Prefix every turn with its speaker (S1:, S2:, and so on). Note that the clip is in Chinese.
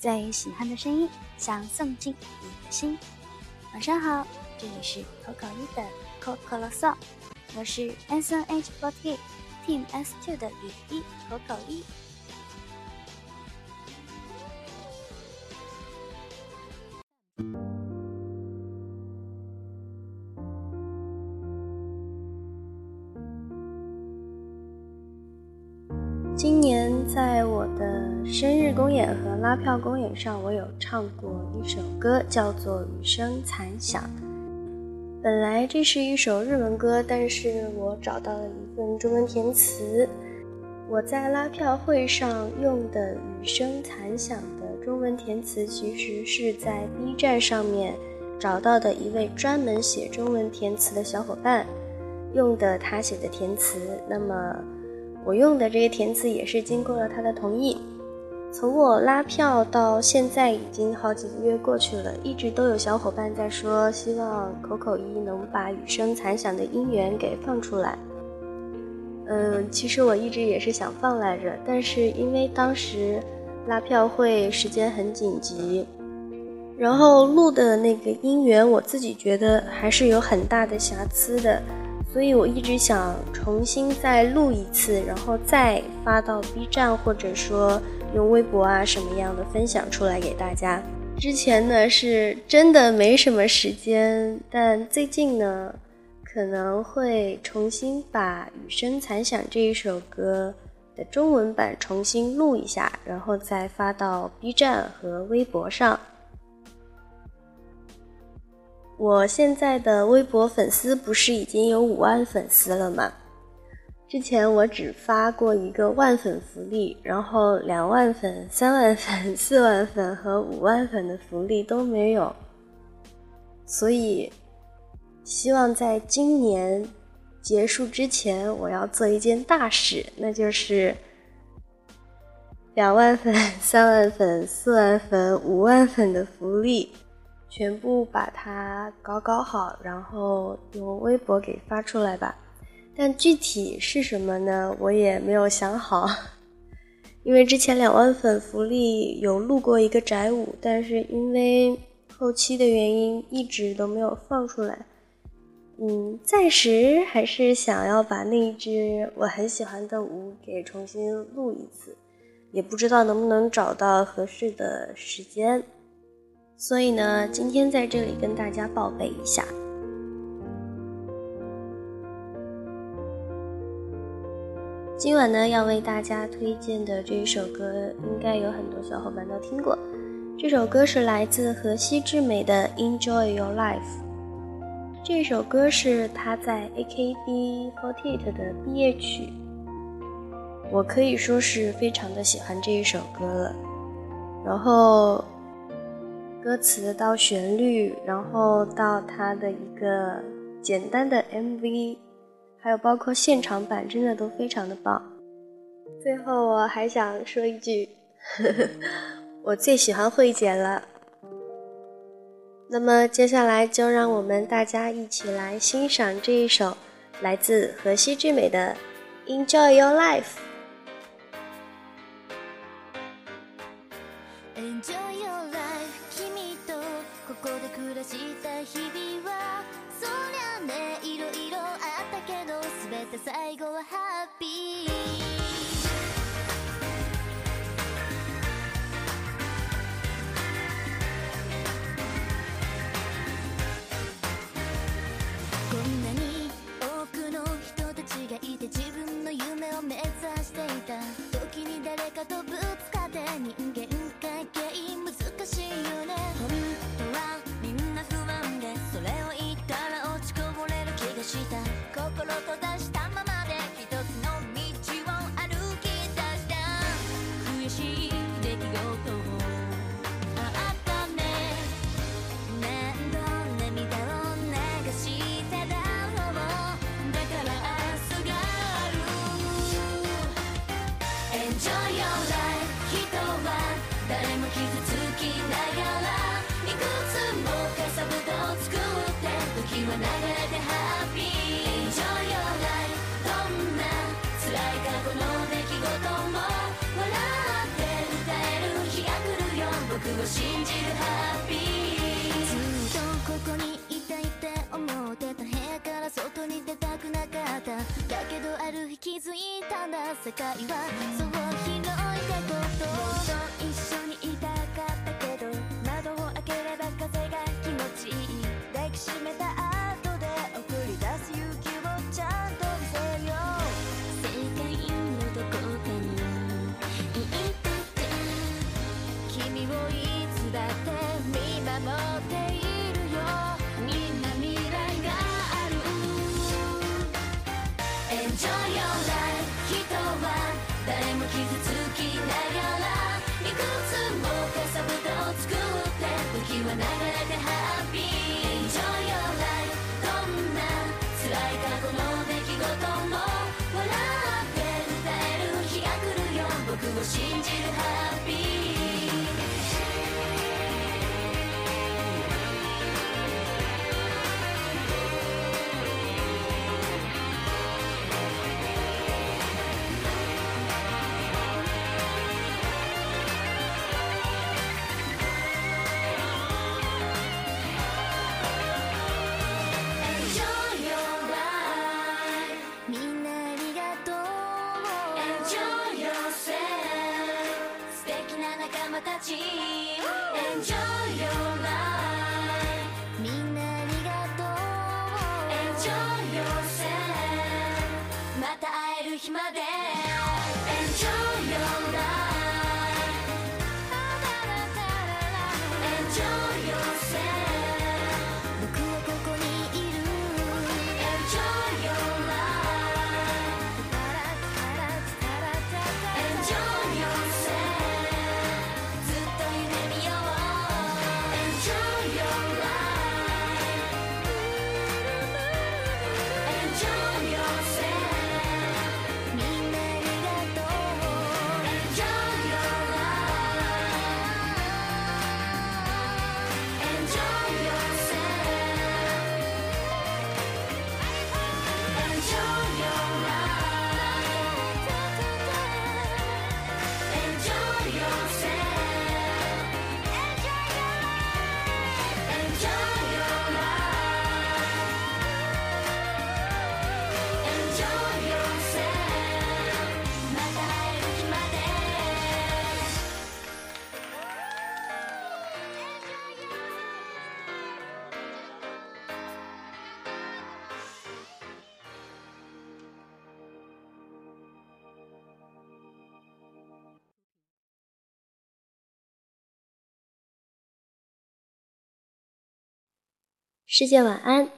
S1: 最喜欢的声音，想送进你的心。晚上好，这里是口口一的口口啰嗦，我是 S N H forty team S two 的雨衣口口一。
S2: 今年。在我的生日公演和拉票公演上，我有唱过一首歌，叫做《雨声残响》。本来这是一首日文歌，但是我找到了一份中文填词。我在拉票会上用的《雨声残响》的中文填词，其实是在 B 站上面找到的一位专门写中文填词的小伙伴用的，他写的填词。那么。我用的这个填词也是经过了他的同意。从我拉票到现在已经好几个月过去了，一直都有小伙伴在说希望口口一能把《雨声残响》的音源给放出来。嗯，其实我一直也是想放来着，但是因为当时拉票会时间很紧急，然后录的那个音源我自己觉得还是有很大的瑕疵的。所以，我一直想重新再录一次，然后再发到 B 站，或者说用微博啊什么样的分享出来给大家。之前呢是真的没什么时间，但最近呢可能会重新把《雨声残响》这一首歌的中文版重新录一下，然后再发到 B 站和微博上。我现在的微博粉丝不是已经有五万粉丝了吗？之前我只发过一个万粉福利，然后两万粉、三万粉、四万粉和五万粉的福利都没有，所以希望在今年结束之前，我要做一件大事，那就是两万粉、三万粉、四万粉、五万粉的福利。全部把它搞搞好，然后用微博给发出来吧。但具体是什么呢，我也没有想好。因为之前两万粉福利有录过一个宅舞，但是因为后期的原因一直都没有放出来。嗯，暂时还是想要把那一支我很喜欢的舞给重新录一次，也不知道能不能找到合适的时间。所以呢，今天在这里跟大家报备一下。今晚呢，要为大家推荐的这一首歌，应该有很多小伙伴都听过。这首歌是来自河西智美的《Enjoy Your Life》，这首歌是她在 AKB48 的毕业曲。我可以说是非常的喜欢这一首歌了，然后。歌词到旋律，然后到它的一个简单的 MV，还有包括现场版，真的都非常的棒。最后我还想说一句，我最喜欢慧姐了。那么接下来就让我们大家一起来欣赏这一首来自河西之美的《Enjoy Your Life》。
S1: 日々はそりゃねいろいろあったけど全て最後はハッピーいて自分の夢を目指していた時に誰かとぶつかって人間関係難しいよね嬉し出来事あったね何度涙を流しただろうだから明日がある n o y y o r i 人は誰も傷つきながらいくつもかさぶたを作っては信じるハッピーずっとここにいたいって思ってた部屋から外に出たくなかっただけどある日気づいたんだ世界はそう広いってことだって見守っているよみんな未来がある Enjoy your life 人は誰も傷つきながらいくつもかさぶたを作って時は流れてハッピー Enjoy your life どんな辛い過去の出来事も笑って歌える日が来るよ僕を信じるハッ
S2: 世界，晚安。